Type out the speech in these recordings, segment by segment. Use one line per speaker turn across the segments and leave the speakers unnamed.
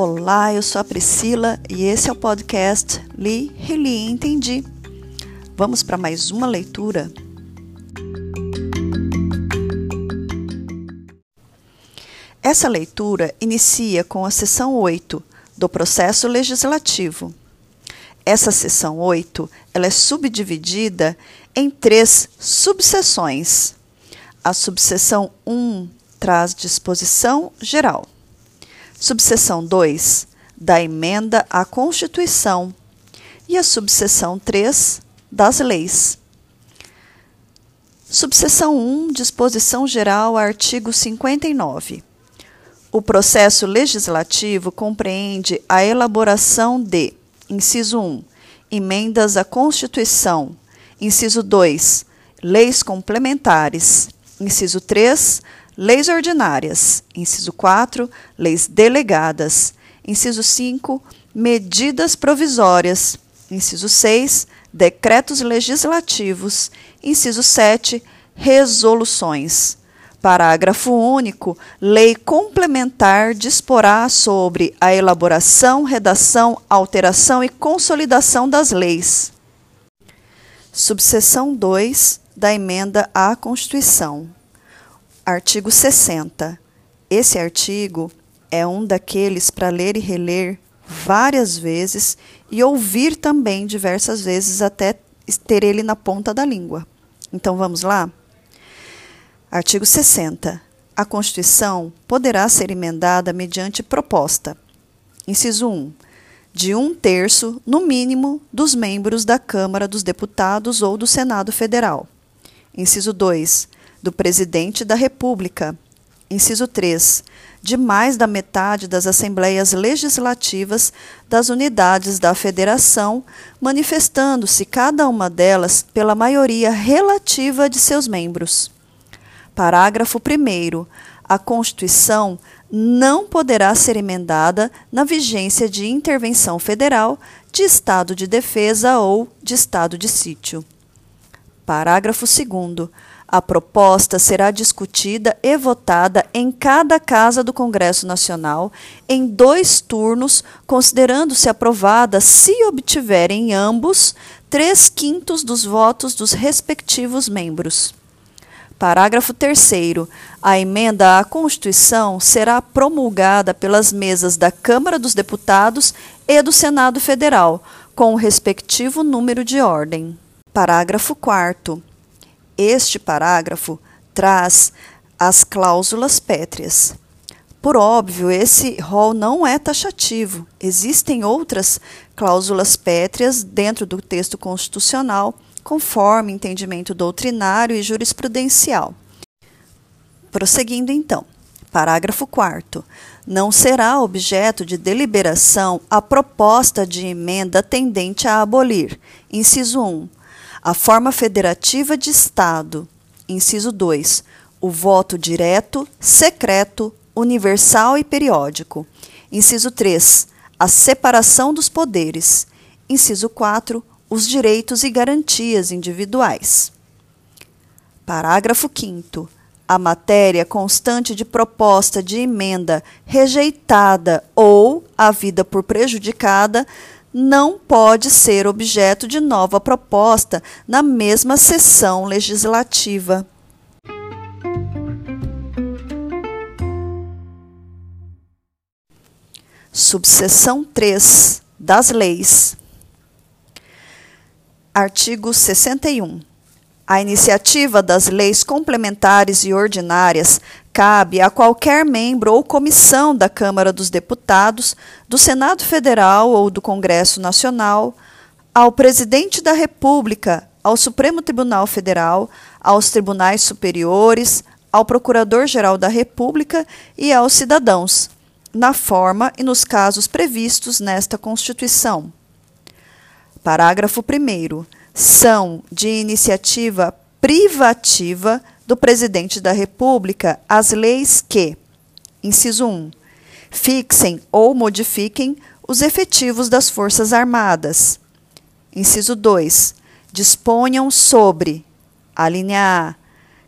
Olá, eu sou a Priscila e esse é o podcast Li, Reli Entendi. Vamos para mais uma leitura? Essa leitura inicia com a seção 8 do processo legislativo. Essa seção 8 ela é subdividida em três subseções. A subseção 1 traz disposição geral. Subseção 2 da emenda à Constituição e a subseção 3 das leis. Subseção 1, disposição geral, artigo 59. O processo legislativo compreende a elaboração de: inciso 1, emendas à Constituição, inciso 2, leis complementares, inciso 3, leis ordinárias, inciso 4, leis delegadas, inciso 5, medidas provisórias, inciso 6, decretos legislativos, inciso 7, resoluções. Parágrafo único. Lei complementar disporá sobre a elaboração, redação, alteração e consolidação das leis. Subseção 2 da emenda à Constituição. Artigo 60. Esse artigo é um daqueles para ler e reler várias vezes e ouvir também diversas vezes até ter ele na ponta da língua. Então vamos lá? Artigo 60. A Constituição poderá ser emendada mediante proposta. Inciso 1. De um terço, no mínimo, dos membros da Câmara dos Deputados ou do Senado Federal. Inciso 2. Do Presidente da República. Inciso 3. De mais da metade das assembleias legislativas das unidades da Federação, manifestando-se cada uma delas pela maioria relativa de seus membros. Parágrafo 1. A Constituição não poderá ser emendada na vigência de intervenção federal, de estado de defesa ou de estado de sítio. Parágrafo 2. A proposta será discutida e votada em cada casa do Congresso Nacional em dois turnos, considerando-se aprovada se obtiverem ambos três quintos dos votos dos respectivos membros. Parágrafo 3. A emenda à Constituição será promulgada pelas mesas da Câmara dos Deputados e do Senado Federal, com o respectivo número de ordem. Parágrafo 4. Este parágrafo traz as cláusulas pétreas. Por óbvio, esse rol não é taxativo. Existem outras cláusulas pétreas dentro do texto constitucional conforme entendimento doutrinário e jurisprudencial. Prosseguindo então. Parágrafo 4. Não será objeto de deliberação a proposta de emenda tendente a abolir. Inciso 1. A forma federativa de Estado. Inciso 2. O voto direto, secreto, universal e periódico. Inciso 3. A separação dos poderes. Inciso 4 os direitos e garantias individuais. Parágrafo 5. A matéria constante de proposta de emenda rejeitada ou havida por prejudicada não pode ser objeto de nova proposta na mesma sessão legislativa. Subseção 3 das leis. Artigo 61. A iniciativa das leis complementares e ordinárias cabe a qualquer membro ou comissão da Câmara dos Deputados, do Senado Federal ou do Congresso Nacional, ao Presidente da República, ao Supremo Tribunal Federal, aos tribunais superiores, ao Procurador-Geral da República e aos cidadãos, na forma e nos casos previstos nesta Constituição. Parágrafo 1. São de iniciativa privativa do Presidente da República as leis que, inciso 1, fixem ou modifiquem os efetivos das Forças Armadas. Inciso 2. Disponham sobre, a linha A,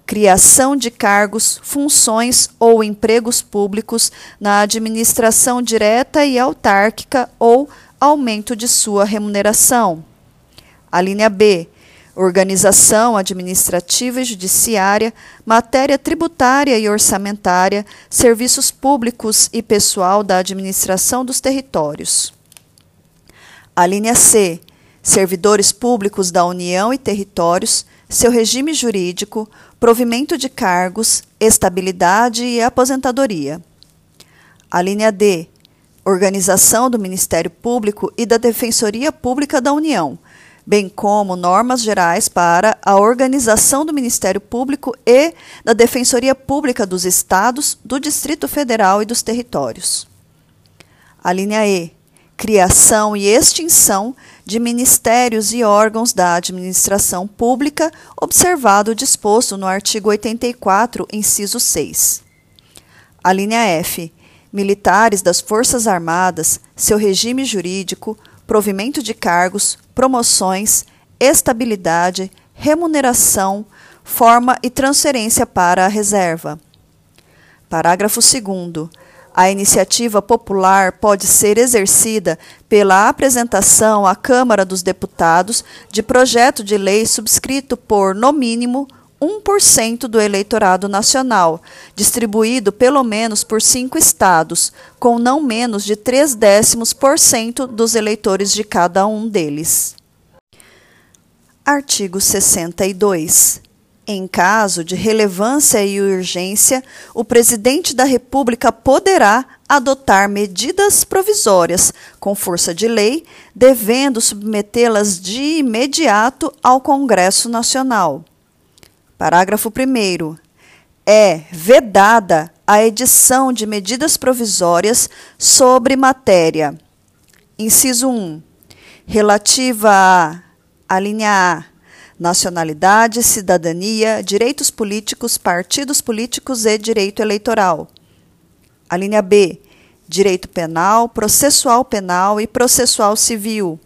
criação de cargos, funções ou empregos públicos na administração direta e autárquica ou aumento de sua remuneração. A linha B. Organização administrativa e judiciária, matéria tributária e orçamentária, serviços públicos e pessoal da administração dos territórios. A linha C. Servidores públicos da União e territórios, seu regime jurídico, provimento de cargos, estabilidade e aposentadoria. A linha D. Organização do Ministério Público e da Defensoria Pública da União, bem como normas gerais para a organização do Ministério Público e da Defensoria Pública dos Estados, do Distrito Federal e dos territórios. A linha E criação e extinção de ministérios e órgãos da administração pública, observado o disposto no artigo 84, inciso 6. A linha F. Militares das Forças Armadas, seu regime jurídico, provimento de cargos, promoções, estabilidade, remuneração, forma e transferência para a reserva. Parágrafo 2 a iniciativa popular pode ser exercida pela apresentação à Câmara dos Deputados de projeto de lei subscrito por, no mínimo, 1% do eleitorado nacional, distribuído pelo menos por cinco estados, com não menos de 3 décimos por cento dos eleitores de cada um deles. Artigo 62. Em caso de relevância e urgência, o presidente da República poderá adotar medidas provisórias com força de lei, devendo submetê-las de imediato ao Congresso Nacional. Parágrafo 1. É vedada a edição de medidas provisórias sobre matéria. Inciso 1. Relativa a, a linha A nacionalidade, cidadania, direitos políticos, partidos políticos e direito eleitoral. A linha B, direito penal, processual penal e processual civil.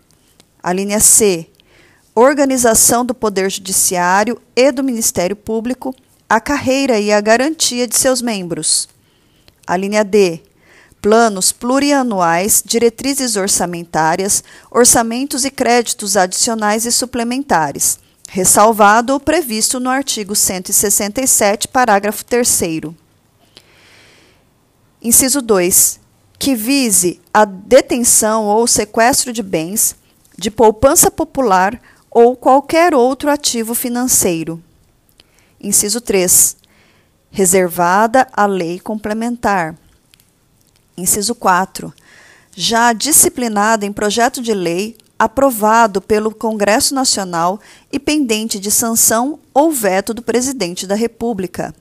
A linha C, organização do Poder Judiciário e do Ministério Público, a carreira e a garantia de seus membros. A linha D, planos plurianuais, diretrizes orçamentárias, orçamentos e créditos adicionais e suplementares ressalvado o previsto no artigo 167, parágrafo 3. Inciso 2. Que vise a detenção ou sequestro de bens, de poupança popular ou qualquer outro ativo financeiro. Inciso 3. Reservada a lei complementar. Inciso 4. Já disciplinada em projeto de lei aprovado pelo Congresso Nacional e pendente de sanção ou veto do Presidente da República.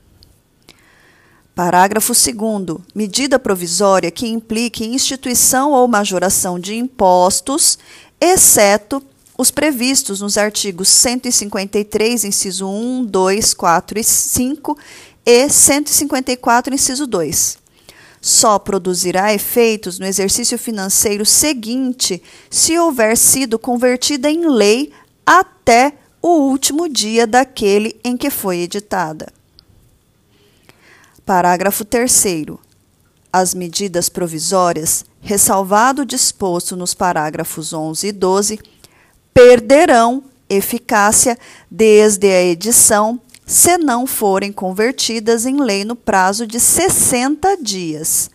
Parágrafo 2. Medida provisória que implique instituição ou majoração de impostos, exceto os previstos nos artigos 153, inciso 1, 2, 4 e 5 e 154, inciso 2 só produzirá efeitos no exercício financeiro seguinte se houver sido convertida em lei até o último dia daquele em que foi editada. Parágrafo 3. As medidas provisórias, ressalvado o disposto nos parágrafos 11 e 12, perderão eficácia desde a edição se não forem convertidas em lei no prazo de 60 dias,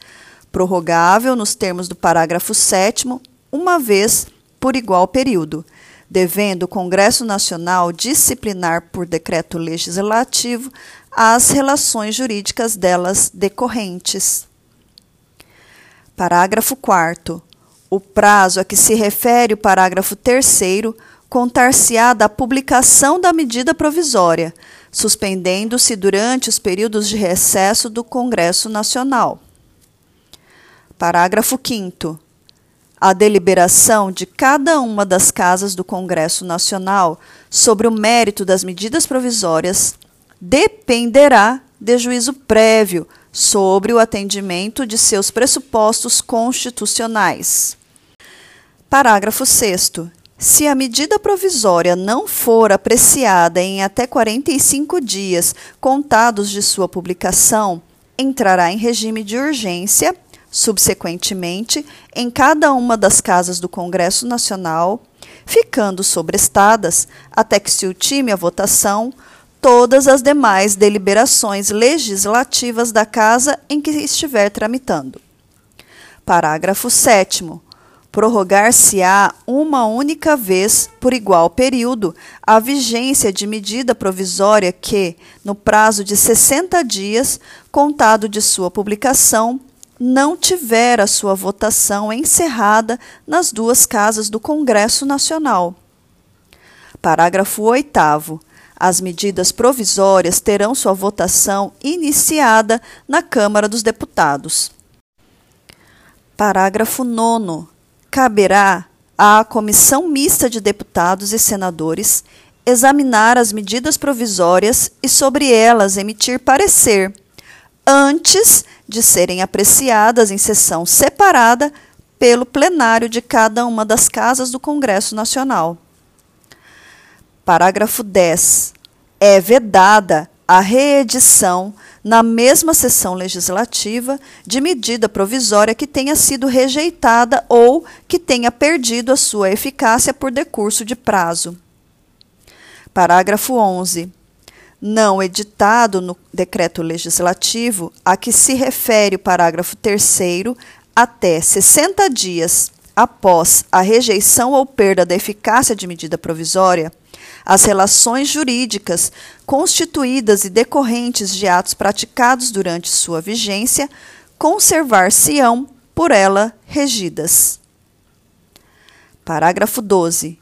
prorrogável nos termos do parágrafo 7, uma vez por igual período, devendo o Congresso Nacional disciplinar por decreto legislativo as relações jurídicas delas decorrentes. Parágrafo 4. O prazo a que se refere o parágrafo 3 contar-se-á da publicação da medida provisória, suspendendo-se durante os períodos de recesso do Congresso Nacional. Parágrafo 5. A deliberação de cada uma das casas do Congresso Nacional sobre o mérito das medidas provisórias dependerá de juízo prévio sobre o atendimento de seus pressupostos constitucionais. Parágrafo 6 Se a medida provisória não for apreciada em até 45 dias contados de sua publicação, entrará em regime de urgência, subsequentemente, em cada uma das casas do Congresso Nacional, ficando sobrestadas, até que se ultime a votação, todas as demais deliberações legislativas da casa em que estiver tramitando. Parágrafo 7 prorrogar-se-á uma única vez, por igual período, a vigência de medida provisória que, no prazo de 60 dias, contado de sua publicação, não tiver a sua votação encerrada nas duas casas do Congresso Nacional. Parágrafo 8. As medidas provisórias terão sua votação iniciada na Câmara dos Deputados. Parágrafo 9 caberá à Comissão Mista de Deputados e Senadores examinar as medidas provisórias e sobre elas emitir parecer, antes de serem apreciadas em sessão separada pelo plenário de cada uma das casas do Congresso Nacional. Parágrafo 10. É vedada a reedição na mesma sessão legislativa de medida provisória que tenha sido rejeitada ou que tenha perdido a sua eficácia por decurso de prazo. Parágrafo 11. Não editado no decreto legislativo a que se refere o parágrafo 3 até 60 dias após a rejeição ou perda da eficácia de medida provisória, as relações jurídicas constituídas e decorrentes de atos praticados durante sua vigência conservar-se-ão por ela regidas. Parágrafo 12.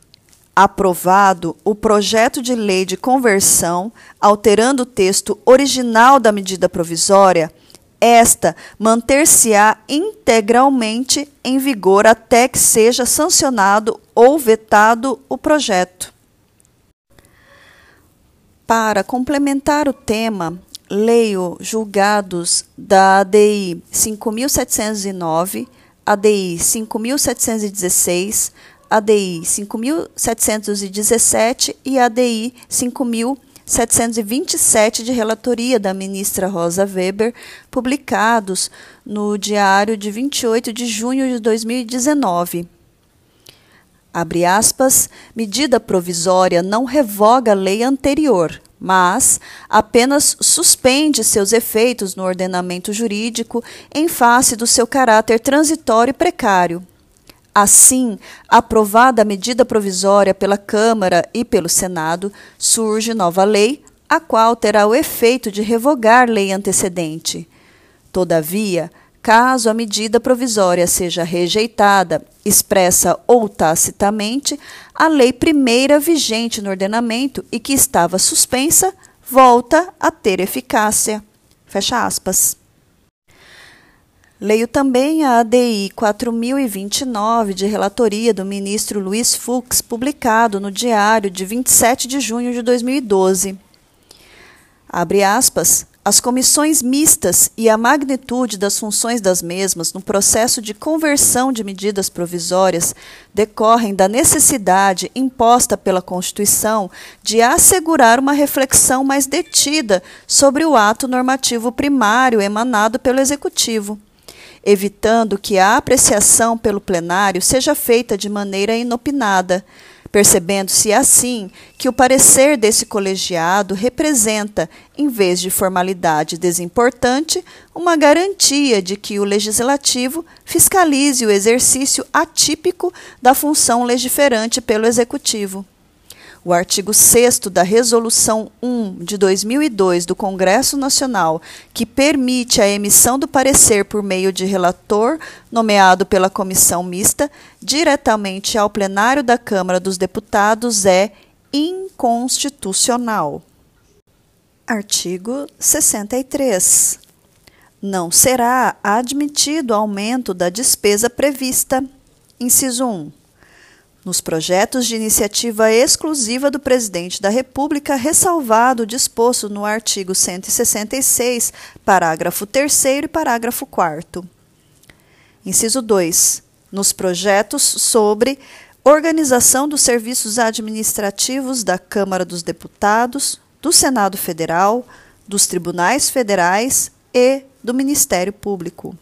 Aprovado o projeto de lei de conversão, alterando o texto original da medida provisória, esta manter-se-á integralmente em vigor até que seja sancionado ou vetado o projeto. Para complementar o tema, leio julgados da ADI 5709, ADI 5716, ADI 5717 e ADI 5727 de relatoria da ministra Rosa Weber, publicados no Diário de 28 de junho de 2019 abre aspas, medida provisória não revoga a lei anterior, mas apenas suspende seus efeitos no ordenamento jurídico em face do seu caráter transitório e precário. Assim, aprovada a medida provisória pela Câmara e pelo Senado, surge nova lei, a qual terá o efeito de revogar lei antecedente. Todavia, caso a medida provisória seja rejeitada, expressa ou tacitamente, a lei primeira vigente no ordenamento e que estava suspensa volta a ter eficácia. Fecha aspas. Leio também a ADI 4029 de relatoria do ministro Luiz Fux, publicado no Diário de 27 de junho de 2012. Abre aspas. As comissões mistas e a magnitude das funções das mesmas no processo de conversão de medidas provisórias decorrem da necessidade imposta pela Constituição de assegurar uma reflexão mais detida sobre o ato normativo primário emanado pelo Executivo, evitando que a apreciação pelo plenário seja feita de maneira inopinada percebendo-se assim que o parecer desse colegiado representa, em vez de formalidade desimportante, uma garantia de que o legislativo fiscalize o exercício atípico da função legiferante pelo executivo. O artigo 6 da Resolução 1 de 2002 do Congresso Nacional, que permite a emissão do parecer por meio de relator nomeado pela comissão mista diretamente ao plenário da Câmara dos Deputados, é inconstitucional. Artigo 63. Não será admitido aumento da despesa prevista. Inciso 1 nos projetos de iniciativa exclusiva do Presidente da República, ressalvado o disposto no artigo 166, parágrafo 3 e parágrafo 4. Inciso 2. Nos projetos sobre organização dos serviços administrativos da Câmara dos Deputados, do Senado Federal, dos tribunais federais e do Ministério Público.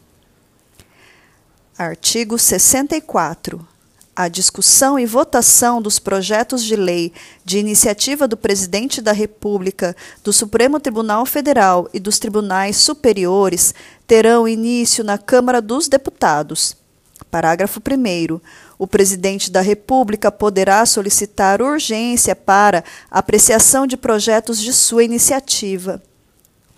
Artigo 64. A discussão e votação dos projetos de lei de iniciativa do Presidente da República, do Supremo Tribunal Federal e dos tribunais superiores terão início na Câmara dos Deputados. Parágrafo 1. O Presidente da República poderá solicitar urgência para apreciação de projetos de sua iniciativa.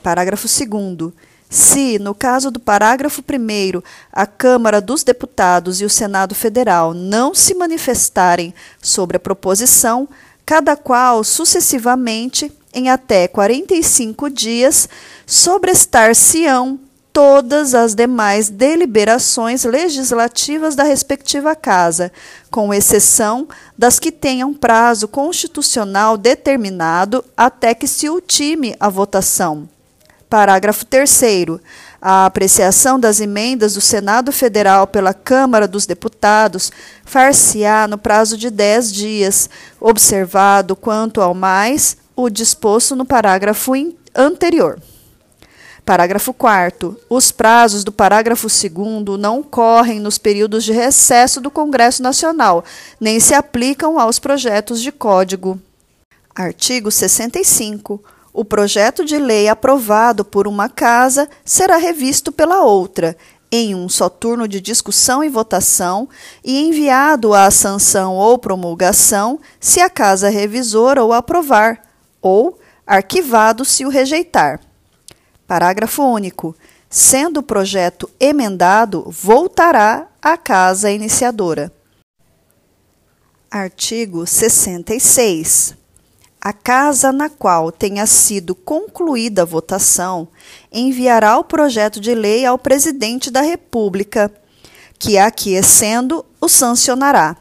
Parágrafo 2. Se, no caso do parágrafo 1, a Câmara dos Deputados e o Senado Federal não se manifestarem sobre a proposição, cada qual sucessivamente, em até 45 dias, sobrestar-se-ão todas as demais deliberações legislativas da respectiva casa, com exceção das que tenham prazo constitucional determinado até que se ultime a votação Parágrafo 3. A apreciação das emendas do Senado Federal pela Câmara dos Deputados far-se-á no prazo de dez dias, observado quanto ao mais o disposto no parágrafo anterior. Parágrafo 4. Os prazos do parágrafo 2 não correm nos períodos de recesso do Congresso Nacional, nem se aplicam aos projetos de código. Artigo 65 o projeto de lei aprovado por uma casa será revisto pela outra, em um só turno de discussão e votação, e enviado à sanção ou promulgação se a casa revisora o aprovar, ou arquivado se o rejeitar. Parágrafo único. Sendo o projeto emendado, voltará à casa iniciadora. Artigo 66. A casa na qual tenha sido concluída a votação enviará o projeto de lei ao presidente da República, que, aquecendo, o sancionará.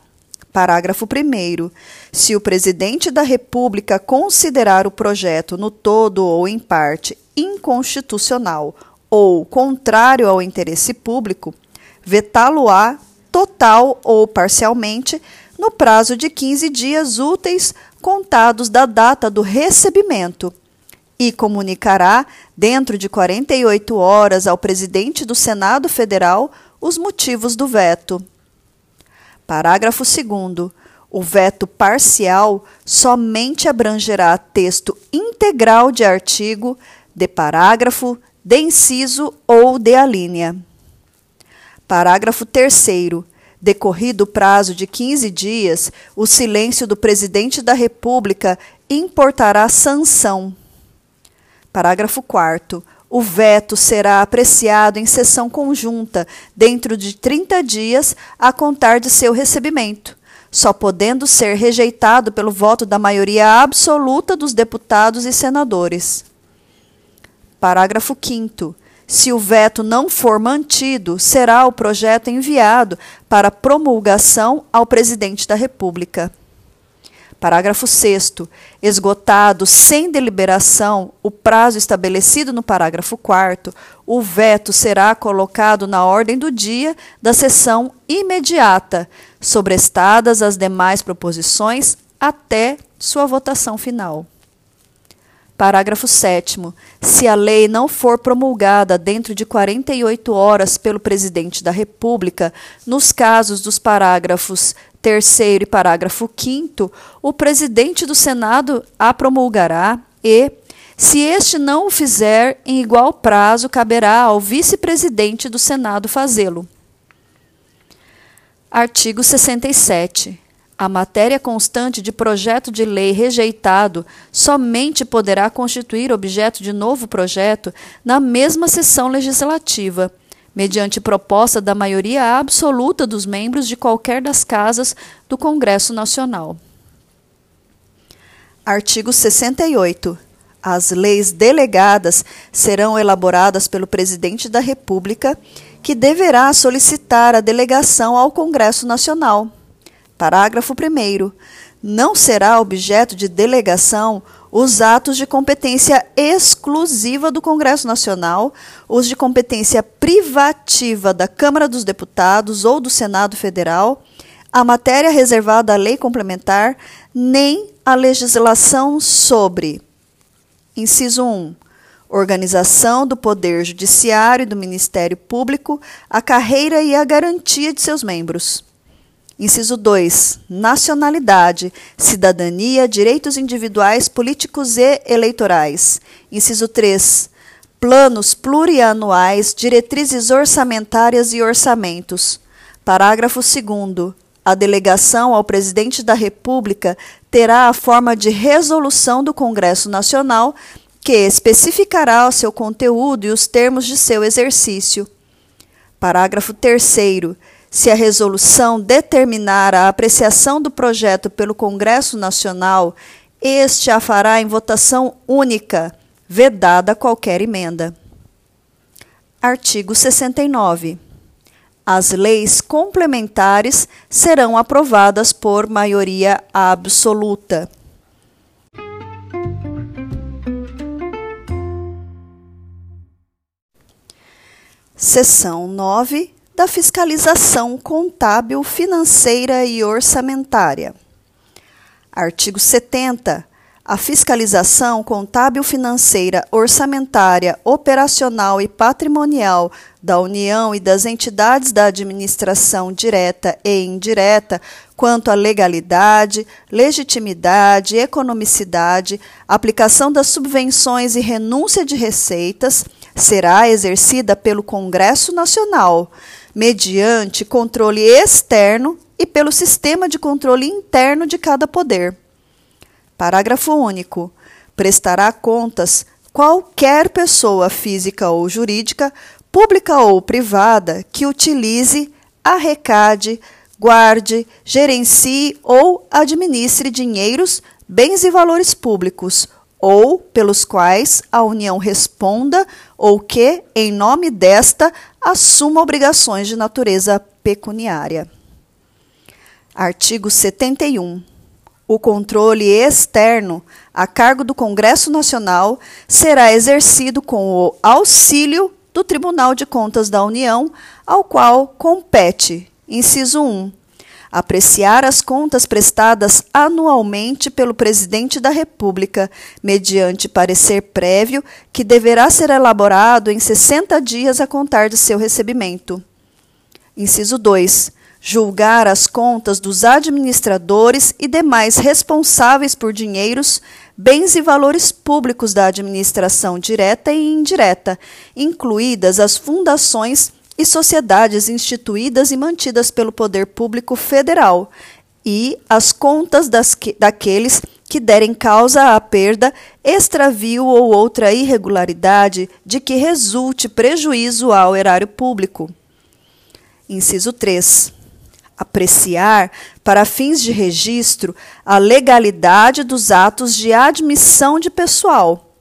Parágrafo 1. Se o presidente da República considerar o projeto no todo ou em parte inconstitucional ou contrário ao interesse público, vetá-lo-á total ou parcialmente no prazo de 15 dias úteis contados da data do recebimento e comunicará, dentro de 48 horas, ao presidente do Senado Federal os motivos do veto. Parágrafo 2. O veto parcial somente abrangerá texto integral de artigo, de parágrafo, de inciso ou de alínea. Parágrafo 3. Decorrido o prazo de 15 dias, o silêncio do presidente da República importará sanção. Parágrafo 4. O veto será apreciado em sessão conjunta, dentro de 30 dias a contar de seu recebimento, só podendo ser rejeitado pelo voto da maioria absoluta dos deputados e senadores. Parágrafo 5. Se o veto não for mantido, será o projeto enviado para promulgação ao presidente da República. Parágrafo 6. Esgotado sem deliberação o prazo estabelecido no parágrafo 4, o veto será colocado na ordem do dia da sessão imediata, sobrestadas as demais proposições até sua votação final. Parágrafo 7. Se a lei não for promulgada dentro de 48 horas pelo Presidente da República, nos casos dos parágrafos 3 e parágrafo 5, o Presidente do Senado a promulgará e, se este não o fizer, em igual prazo caberá ao Vice-Presidente do Senado fazê-lo. Artigo 67. A matéria constante de projeto de lei rejeitado somente poderá constituir objeto de novo projeto na mesma sessão legislativa, mediante proposta da maioria absoluta dos membros de qualquer das casas do Congresso Nacional. Artigo 68. As leis delegadas serão elaboradas pelo Presidente da República, que deverá solicitar a delegação ao Congresso Nacional Parágrafo 1. Não será objeto de delegação os atos de competência exclusiva do Congresso Nacional, os de competência privativa da Câmara dos Deputados ou do Senado Federal, a matéria reservada à lei complementar, nem a legislação sobre. Inciso 1. Organização do Poder Judiciário e do Ministério Público, a carreira e a garantia de seus membros. Inciso 2. Nacionalidade, cidadania, direitos individuais, políticos e eleitorais. Inciso 3. Planos plurianuais, diretrizes orçamentárias e orçamentos. Parágrafo 2. A delegação ao presidente da República terá a forma de resolução do Congresso Nacional que especificará o seu conteúdo e os termos de seu exercício. Parágrafo 3 se a resolução determinar a apreciação do projeto pelo Congresso Nacional, este a fará em votação única, vedada qualquer emenda. Artigo 69. As leis complementares serão aprovadas por maioria absoluta. Seção 9 da fiscalização contábil, financeira e orçamentária. Artigo 70. A fiscalização contábil, financeira, orçamentária, operacional e patrimonial da União e das entidades da administração direta e indireta quanto à legalidade, legitimidade, economicidade, aplicação das subvenções e renúncia de receitas será exercida pelo Congresso Nacional mediante controle externo e pelo sistema de controle interno de cada poder. Parágrafo único. Prestará contas qualquer pessoa física ou jurídica, pública ou privada, que utilize, arrecade, guarde, gerencie ou administre dinheiros, bens e valores públicos ou pelos quais a União responda ou que, em nome desta, assuma obrigações de natureza pecuniária. Artigo 71. O controle externo a cargo do Congresso Nacional será exercido com o auxílio do Tribunal de Contas da União, ao qual compete, inciso 1, apreciar as contas prestadas anualmente pelo Presidente da República, mediante parecer prévio que deverá ser elaborado em 60 dias a contar de seu recebimento. Inciso 2. Julgar as contas dos administradores e demais responsáveis por dinheiros, bens e valores públicos da administração direta e indireta, incluídas as fundações e sociedades instituídas e mantidas pelo poder público federal, e as contas das que, daqueles que derem causa à perda, extravio ou outra irregularidade de que resulte prejuízo ao erário público. Inciso 3. Apreciar, para fins de registro, a legalidade dos atos de admissão de pessoal,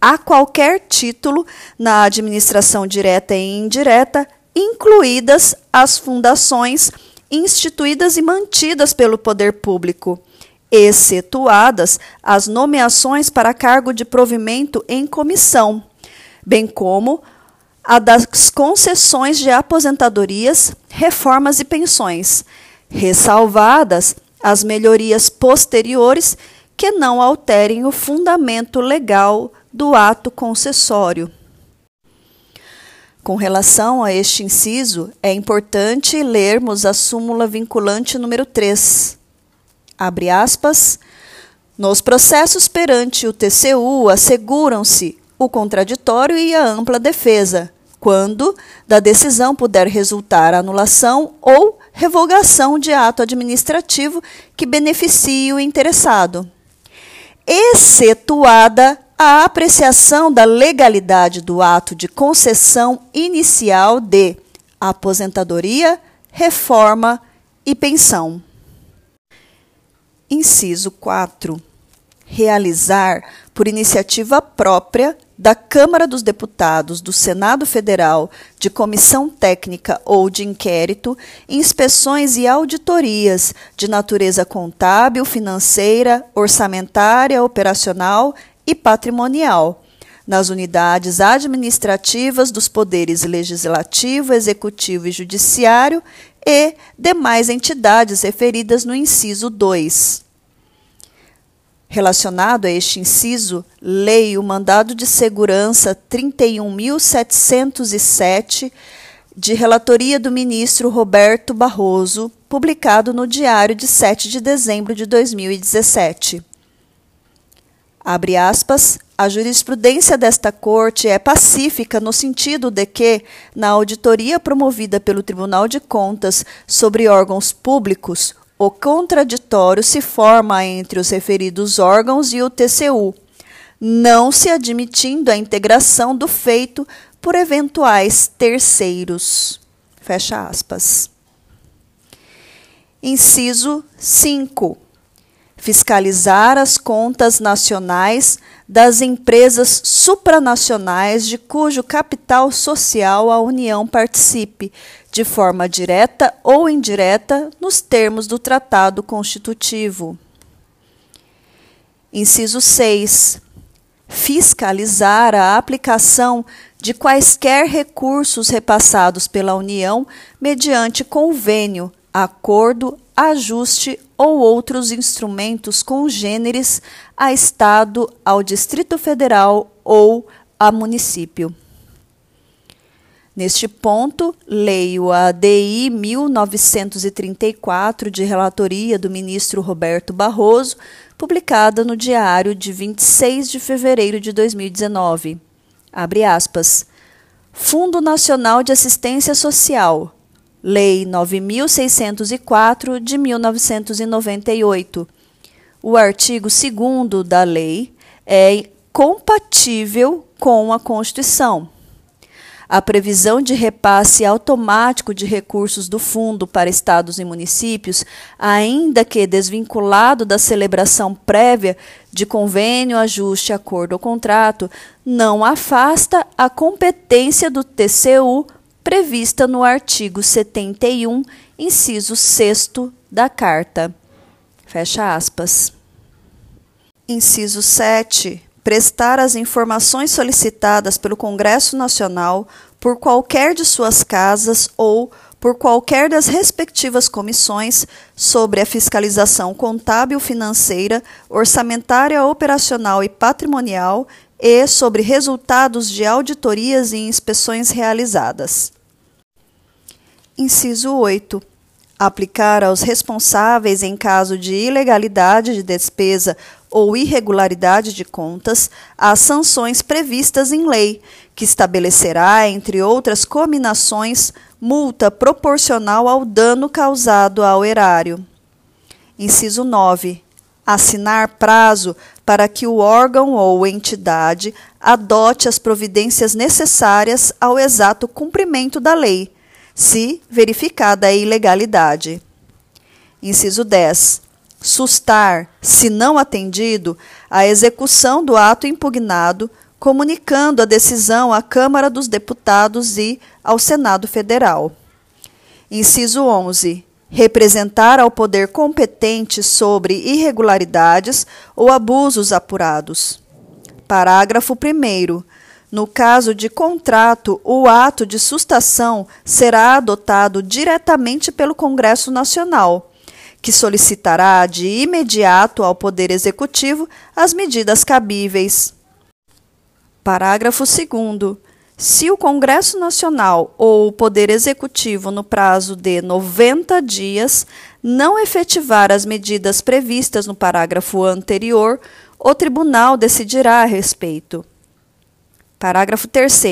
a qualquer título, na administração direta e indireta, incluídas as fundações instituídas e mantidas pelo poder público, excetuadas as nomeações para cargo de provimento em comissão, bem como a das concessões de aposentadorias, reformas e pensões, ressalvadas as melhorias posteriores que não alterem o fundamento legal do ato concessório. Com relação a este inciso, é importante lermos a súmula vinculante número 3. Abre aspas. Nos processos perante o TCU asseguram-se o contraditório e a ampla defesa, quando da decisão puder resultar anulação ou revogação de ato administrativo que beneficie o interessado, excetuada a apreciação da legalidade do ato de concessão inicial de aposentadoria, reforma e pensão. Inciso 4. Realizar, por iniciativa própria, da Câmara dos Deputados, do Senado Federal, de comissão técnica ou de inquérito, inspeções e auditorias de natureza contábil, financeira, orçamentária, operacional e patrimonial, nas unidades administrativas dos poderes legislativo, executivo e judiciário e demais entidades referidas no inciso 2. Relacionado a este inciso, leio o mandado de segurança 31.707 de relatoria do ministro Roberto Barroso, publicado no Diário de 7 de dezembro de 2017. Abre aspas, a jurisprudência desta Corte é pacífica no sentido de que, na auditoria promovida pelo Tribunal de Contas sobre órgãos públicos, o contraditório se forma entre os referidos órgãos e o TCU, não se admitindo a integração do feito por eventuais terceiros. Fecha aspas. Inciso 5. Fiscalizar as contas nacionais das empresas supranacionais de cujo capital social a União participe, de forma direta ou indireta, nos termos do Tratado Constitutivo. Inciso 6. Fiscalizar a aplicação de quaisquer recursos repassados pela União mediante convênio, acordo, ajuste ou outros instrumentos congêneres a Estado, ao Distrito Federal ou a município. Neste ponto, leio a DI 1934 de relatoria do ministro Roberto Barroso, publicada no Diário de 26 de fevereiro de 2019 abre aspas, Fundo Nacional de Assistência Social, Lei 9604 de 1998. O artigo 2 da lei é compatível com a Constituição a previsão de repasse automático de recursos do fundo para estados e municípios, ainda que desvinculado da celebração prévia de convênio, ajuste, acordo ou contrato, não afasta a competência do TCU prevista no artigo 71, inciso 6 da Carta. Fecha aspas. Inciso 7 prestar as informações solicitadas pelo Congresso Nacional por qualquer de suas casas ou por qualquer das respectivas comissões sobre a fiscalização contábil financeira, orçamentária, operacional e patrimonial e sobre resultados de auditorias e inspeções realizadas. Inciso 8 aplicar aos responsáveis em caso de ilegalidade de despesa ou irregularidade de contas as sanções previstas em lei, que estabelecerá, entre outras cominações, multa proporcional ao dano causado ao erário. Inciso 9. Assinar prazo para que o órgão ou entidade adote as providências necessárias ao exato cumprimento da lei se verificada a ilegalidade. Inciso 10. Sustar, se não atendido, a execução do ato impugnado, comunicando a decisão à Câmara dos Deputados e ao Senado Federal. Inciso 11. Representar ao poder competente sobre irregularidades ou abusos apurados. Parágrafo 1. No caso de contrato, o ato de sustação será adotado diretamente pelo Congresso Nacional, que solicitará de imediato ao Poder Executivo as medidas cabíveis. Parágrafo 2. Se o Congresso Nacional ou o Poder Executivo, no prazo de 90 dias, não efetivar as medidas previstas no parágrafo anterior, o tribunal decidirá a respeito. Parágrafo 3.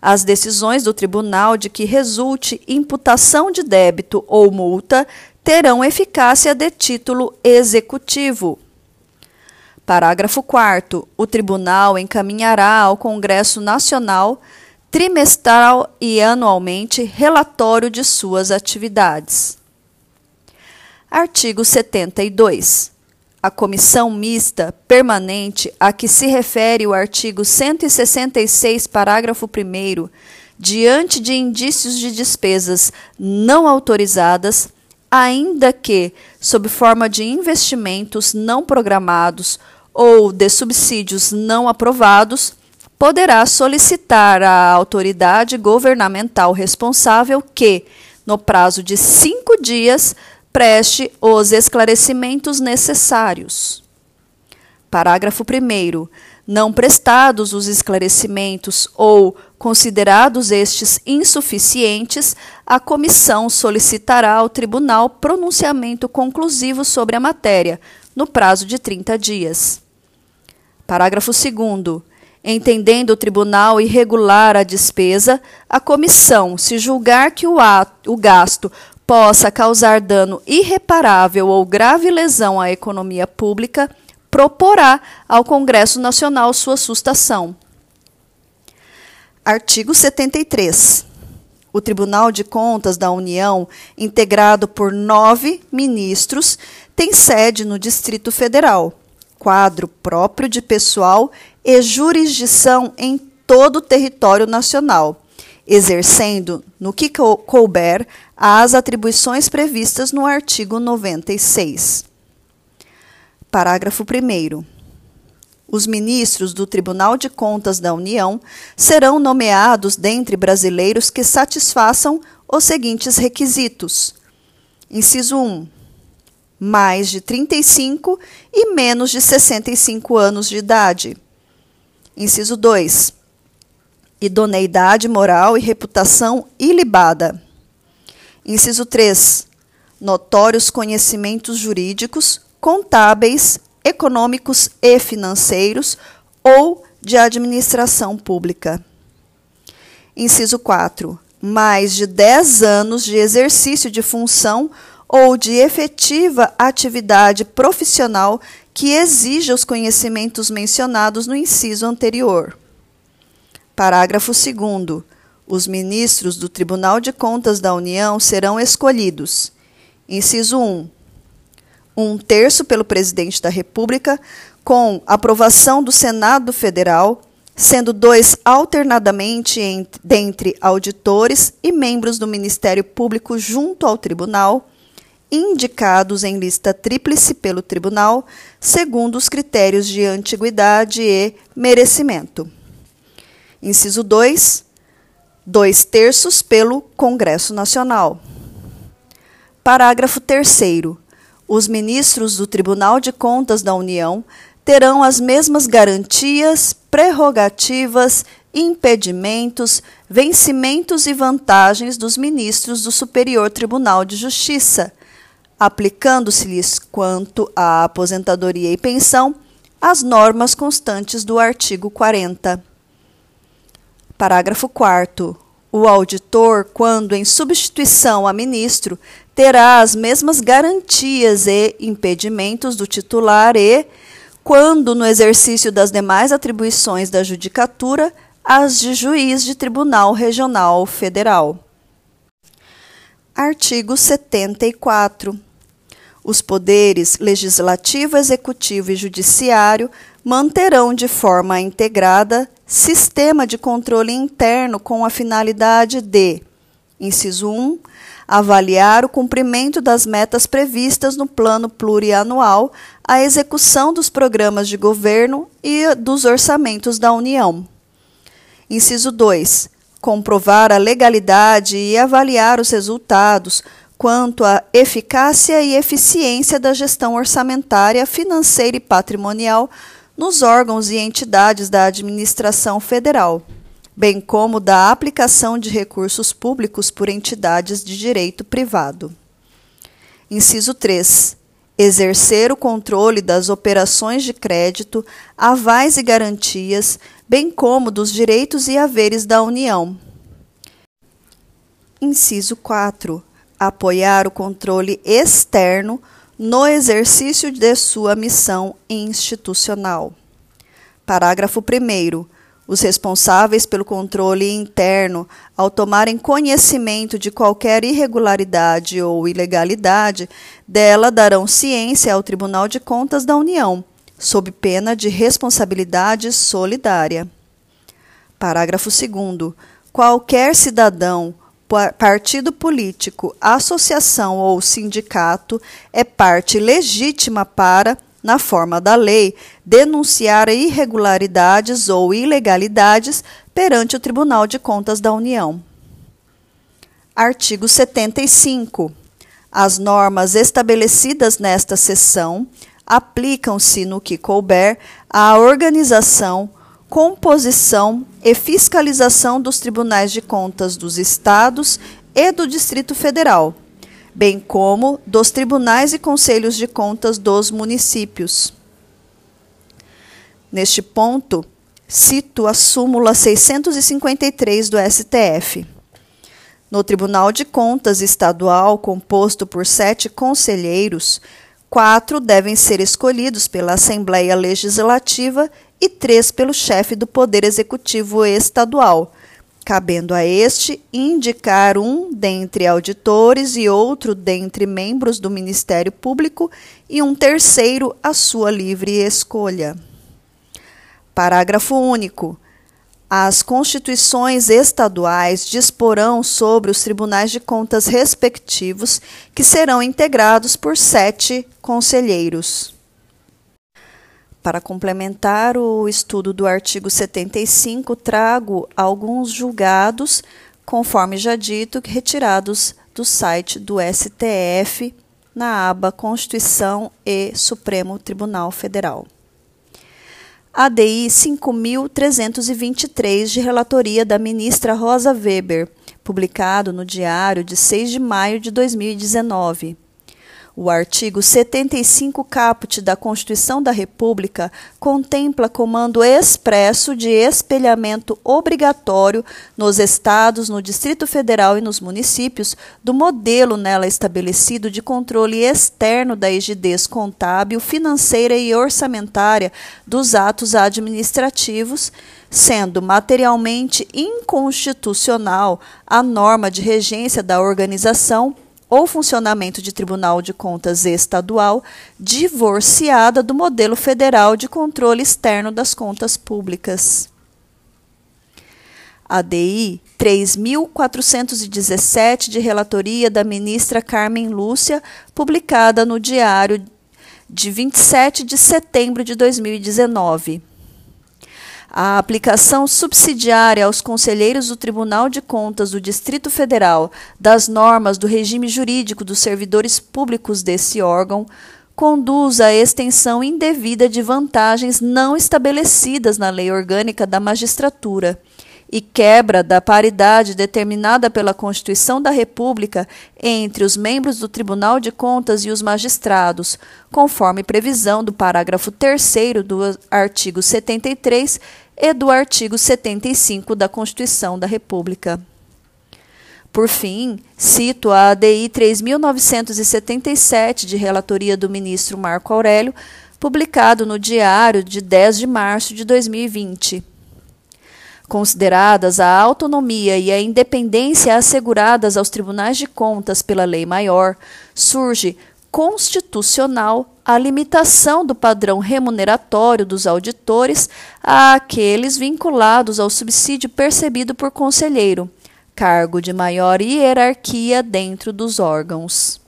As decisões do tribunal de que resulte imputação de débito ou multa terão eficácia de título executivo. Parágrafo 4. O tribunal encaminhará ao Congresso Nacional, trimestral e anualmente, relatório de suas atividades. Artigo 72 a comissão mista permanente a que se refere o artigo 166, parágrafo 1, diante de indícios de despesas não autorizadas, ainda que sob forma de investimentos não programados ou de subsídios não aprovados, poderá solicitar à autoridade governamental responsável que, no prazo de cinco dias, preste os esclarecimentos necessários. Parágrafo 1. Não prestados os esclarecimentos ou considerados estes insuficientes, a comissão solicitará ao tribunal pronunciamento conclusivo sobre a matéria, no prazo de 30 dias. Parágrafo 2. Entendendo o tribunal irregular a despesa, a comissão, se julgar que o, ato, o gasto possa causar dano irreparável ou grave lesão à economia pública, proporá ao Congresso Nacional sua sustação. Artigo 73. O Tribunal de Contas da União, integrado por nove ministros, tem sede no Distrito Federal, quadro próprio de pessoal e jurisdição em todo o território nacional, exercendo, no que couber, as atribuições previstas no artigo 96. Parágrafo 1. Os ministros do Tribunal de Contas da União serão nomeados dentre brasileiros que satisfaçam os seguintes requisitos: inciso 1. Mais de 35 e menos de 65 anos de idade. Inciso 2. Idoneidade moral e reputação ilibada. Inciso 3. Notórios conhecimentos jurídicos, contábeis, econômicos e financeiros ou de administração pública. Inciso 4. Mais de 10 anos de exercício de função ou de efetiva atividade profissional que exija os conhecimentos mencionados no inciso anterior. Parágrafo 2. Os ministros do Tribunal de Contas da União serão escolhidos. Inciso 1 um terço pelo presidente da República, com aprovação do Senado Federal, sendo dois alternadamente entre, dentre auditores e membros do Ministério Público junto ao tribunal, indicados em lista tríplice pelo tribunal, segundo os critérios de antiguidade e merecimento. Inciso 2. Dois terços pelo Congresso Nacional. Parágrafo 3 os ministros do Tribunal de Contas da União terão as mesmas garantias, prerrogativas, impedimentos, vencimentos e vantagens dos ministros do Superior Tribunal de Justiça, aplicando-se-lhes quanto à aposentadoria e pensão as normas constantes do artigo 40. Parágrafo 4 o auditor, quando em substituição a ministro, terá as mesmas garantias e impedimentos do titular e, quando no exercício das demais atribuições da judicatura, as de juiz de tribunal regional federal. Artigo 74. Os poderes legislativo, executivo e judiciário manterão de forma integrada sistema de controle interno com a finalidade de, inciso 1, avaliar o cumprimento das metas previstas no plano plurianual, a execução dos programas de governo e dos orçamentos da União. Inciso 2, comprovar a legalidade e avaliar os resultados quanto à eficácia e eficiência da gestão orçamentária, financeira e patrimonial nos órgãos e entidades da administração federal, bem como da aplicação de recursos públicos por entidades de direito privado. Inciso 3. Exercer o controle das operações de crédito, avais e garantias, bem como dos direitos e haveres da União. Inciso 4. Apoiar o controle externo no exercício de sua missão institucional. Parágrafo 1. Os responsáveis pelo controle interno, ao tomarem conhecimento de qualquer irregularidade ou ilegalidade, dela darão ciência ao Tribunal de Contas da União, sob pena de responsabilidade solidária. Parágrafo 2. Qualquer cidadão partido político, associação ou sindicato é parte legítima para na forma da lei, denunciar irregularidades ou ilegalidades perante o Tribunal de Contas da União. Artigo 75. As normas estabelecidas nesta seção aplicam-se no que couber à organização, composição e fiscalização dos tribunais de contas dos estados e do Distrito Federal, bem como dos tribunais e conselhos de contas dos municípios. Neste ponto, cito a súmula 653 do STF. No Tribunal de Contas Estadual, composto por sete conselheiros, quatro devem ser escolhidos pela Assembleia Legislativa e três pelo chefe do Poder Executivo Estadual, cabendo a este indicar um dentre auditores e outro dentre membros do Ministério Público e um terceiro à sua livre escolha. Parágrafo único. As constituições estaduais disporão sobre os tribunais de contas respectivos, que serão integrados por sete conselheiros. Para complementar o estudo do artigo 75, trago alguns julgados, conforme já dito, retirados do site do STF na aba Constituição e Supremo Tribunal Federal. ADI 5323 de relatoria da ministra Rosa Weber, publicado no Diário de 6 de maio de 2019. O artigo 75 caput da Constituição da República contempla comando expresso de espelhamento obrigatório nos estados, no Distrito Federal e nos municípios do modelo nela estabelecido de controle externo da rigidez contábil, financeira e orçamentária dos atos administrativos, sendo materialmente inconstitucional a norma de regência da organização ou funcionamento de Tribunal de Contas Estadual divorciada do modelo federal de controle externo das contas públicas. ADI 3417 de relatoria da ministra Carmen Lúcia, publicada no Diário de 27 de setembro de 2019 a aplicação subsidiária aos conselheiros do Tribunal de Contas do Distrito Federal das normas do regime jurídico dos servidores públicos desse órgão conduz à extensão indevida de vantagens não estabelecidas na lei orgânica da magistratura e quebra da paridade determinada pela Constituição da República entre os membros do Tribunal de Contas e os magistrados, conforme previsão do parágrafo 3 do artigo 73 e do artigo 75 da Constituição da República. Por fim, cito a ADI 3977 de relatoria do ministro Marco Aurélio, publicado no Diário de 10 de março de 2020. Consideradas a autonomia e a independência asseguradas aos tribunais de contas pela lei maior, surge constitucional a limitação do padrão remuneratório dos auditores àqueles vinculados ao subsídio percebido por conselheiro, cargo de maior hierarquia dentro dos órgãos.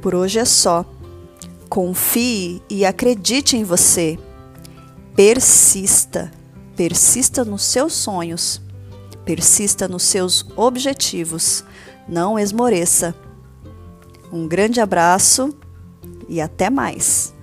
Por hoje é só. Confie e acredite em você. Persista. Persista nos seus sonhos Persista nos seus objetivos. Não esmoreça. Um grande abraço e até mais.